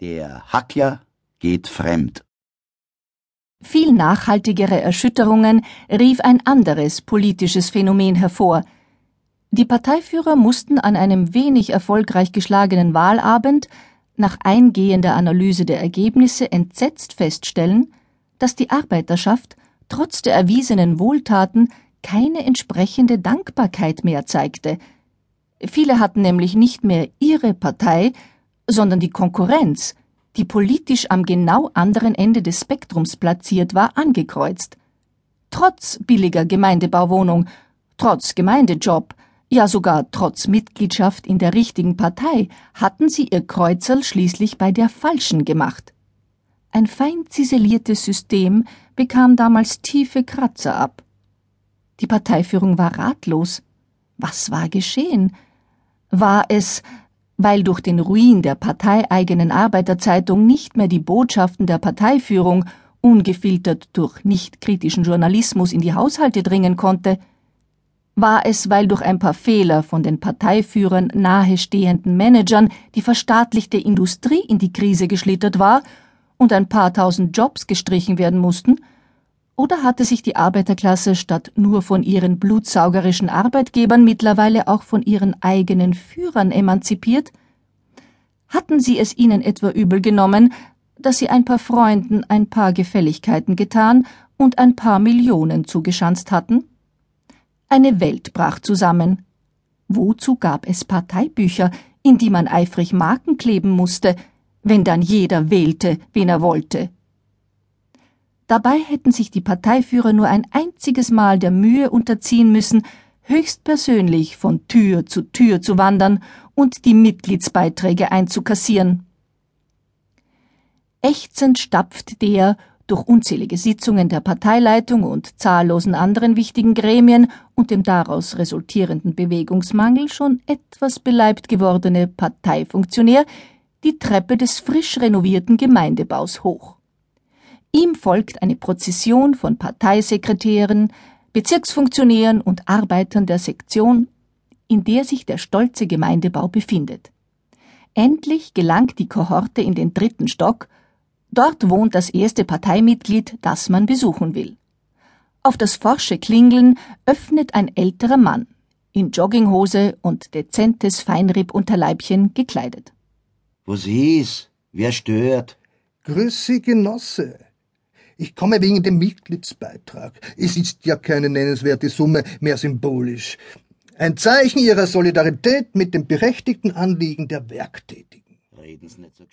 Der Hackler geht fremd. Viel nachhaltigere Erschütterungen rief ein anderes politisches Phänomen hervor. Die Parteiführer mussten an einem wenig erfolgreich geschlagenen Wahlabend nach eingehender Analyse der Ergebnisse entsetzt feststellen, dass die Arbeiterschaft trotz der erwiesenen Wohltaten keine entsprechende Dankbarkeit mehr zeigte. Viele hatten nämlich nicht mehr ihre Partei, sondern die Konkurrenz, die politisch am genau anderen Ende des Spektrums platziert war, angekreuzt. Trotz billiger Gemeindebauwohnung, trotz Gemeindejob, ja sogar trotz Mitgliedschaft in der richtigen Partei hatten sie ihr Kreuzerl schließlich bei der falschen gemacht. Ein fein ziseliertes System bekam damals tiefe Kratzer ab. Die Parteiführung war ratlos. Was war geschehen? War es, weil durch den Ruin der parteieigenen Arbeiterzeitung nicht mehr die Botschaften der Parteiführung ungefiltert durch nicht kritischen Journalismus in die Haushalte dringen konnte, war es, weil durch ein paar Fehler von den Parteiführern nahestehenden Managern die verstaatlichte Industrie in die Krise geschlittert war und ein paar tausend Jobs gestrichen werden mussten, oder hatte sich die Arbeiterklasse statt nur von ihren blutsaugerischen Arbeitgebern mittlerweile auch von ihren eigenen Führern emanzipiert? Hatten sie es ihnen etwa übel genommen, dass sie ein paar Freunden ein paar Gefälligkeiten getan und ein paar Millionen zugeschanzt hatten? Eine Welt brach zusammen. Wozu gab es Parteibücher, in die man eifrig Marken kleben musste, wenn dann jeder wählte, wen er wollte? Dabei hätten sich die Parteiführer nur ein einziges Mal der Mühe unterziehen müssen, höchstpersönlich von Tür zu Tür zu wandern und die Mitgliedsbeiträge einzukassieren. Ächzend stapft der durch unzählige Sitzungen der Parteileitung und zahllosen anderen wichtigen Gremien und dem daraus resultierenden Bewegungsmangel schon etwas beleibt gewordene Parteifunktionär die Treppe des frisch renovierten Gemeindebaus hoch. Ihm folgt eine Prozession von Parteisekretären, Bezirksfunktionären und Arbeitern der Sektion, in der sich der stolze Gemeindebau befindet. Endlich gelangt die Kohorte in den dritten Stock, dort wohnt das erste Parteimitglied, das man besuchen will. Auf das forsche Klingeln öffnet ein älterer Mann, in Jogginghose und dezentes Feinripp-Unterleibchen gekleidet. Was ist? Wer stört? Grüß Sie, Genosse. Ich komme wegen dem Mitgliedsbeitrag. Es ist ja keine nennenswerte Summe, mehr symbolisch. Ein Zeichen Ihrer Solidarität mit dem berechtigten Anliegen der Werktätigen. Reden's nicht so